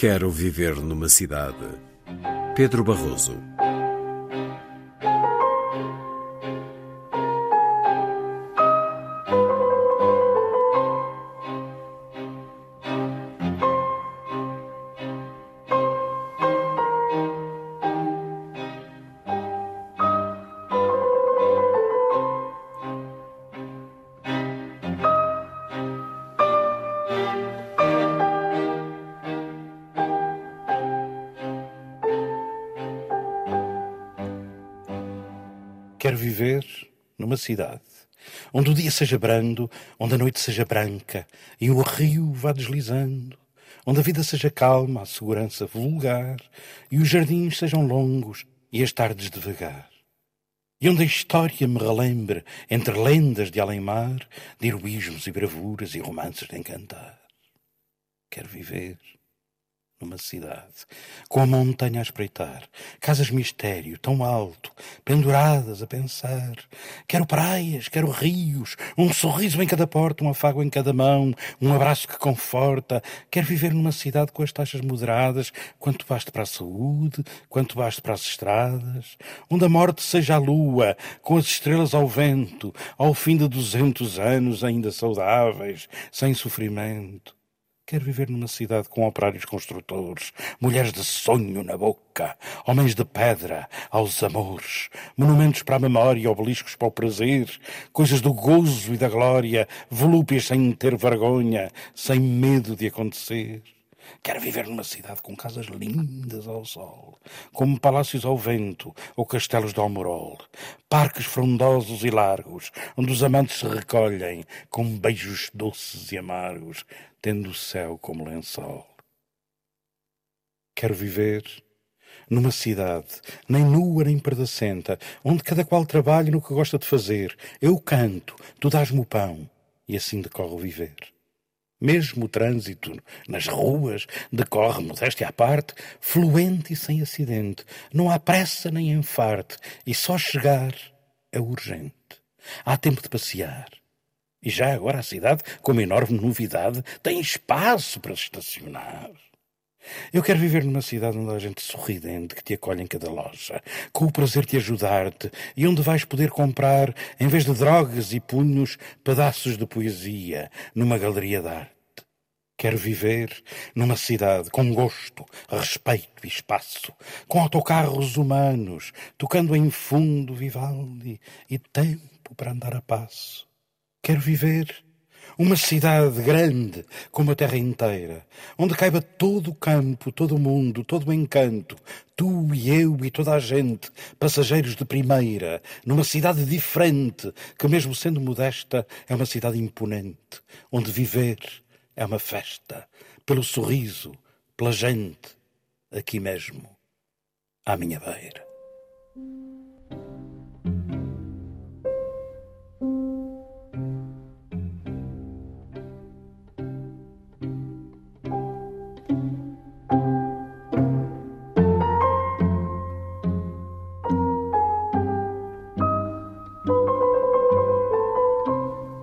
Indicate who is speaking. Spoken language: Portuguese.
Speaker 1: Quero viver numa cidade. Pedro Barroso
Speaker 2: Quero viver numa cidade onde o dia seja brando, onde a noite seja branca e o rio vá deslizando, onde a vida seja calma, a segurança vulgar e os jardins sejam longos e as tardes devagar. E onde a história me relembre, entre lendas de além-mar, de heroísmos e bravuras e romances de encantar. Quero viver numa cidade, com a montanha a espreitar, casas mistério tão alto, penduradas a pensar. Quero praias, quero rios, um sorriso em cada porta, um afago em cada mão, um abraço que conforta. Quero viver numa cidade com as taxas moderadas, quanto baste para a saúde, quanto baste para as estradas, onde a morte seja a lua, com as estrelas ao vento, ao fim de duzentos anos ainda saudáveis, sem sofrimento Quero viver numa cidade com operários construtores, mulheres de sonho na boca, homens de pedra aos amores, monumentos para a memória, obeliscos para o prazer, coisas do gozo e da glória, volúpias sem ter vergonha, sem medo de acontecer. Quero viver numa cidade com casas lindas ao sol, como palácios ao vento ou castelos de Almorol, parques frondosos e largos, onde os amantes se recolhem com beijos doces e amargos, tendo o céu como lençol. Quero viver numa cidade, nem nua nem perdacenta, onde cada qual trabalha no que gosta de fazer. Eu canto, tu dás-me o pão, e assim decorre o viver. Mesmo o trânsito nas ruas decorre, modéstia à parte, fluente e sem acidente. Não há pressa nem enfarte, e só chegar é urgente. Há tempo de passear. E já agora a cidade, com uma enorme novidade, tem espaço para estacionar. Eu quero viver numa cidade onde há gente sorridente que te acolhe em cada loja, com o prazer de ajudar-te e onde vais poder comprar, em vez de drogas e punhos, pedaços de poesia numa galeria de arte. Quero viver numa cidade com gosto, respeito e espaço, com autocarros humanos, tocando em fundo Vivaldi e tempo para andar a passo. Quero viver uma cidade grande como a terra inteira, onde caiba todo o campo, todo o mundo, todo o encanto, tu e eu e toda a gente, passageiros de primeira, numa cidade diferente, que mesmo sendo modesta, é uma cidade imponente, onde viver é uma festa, pelo sorriso, pela gente, aqui mesmo, à minha beira.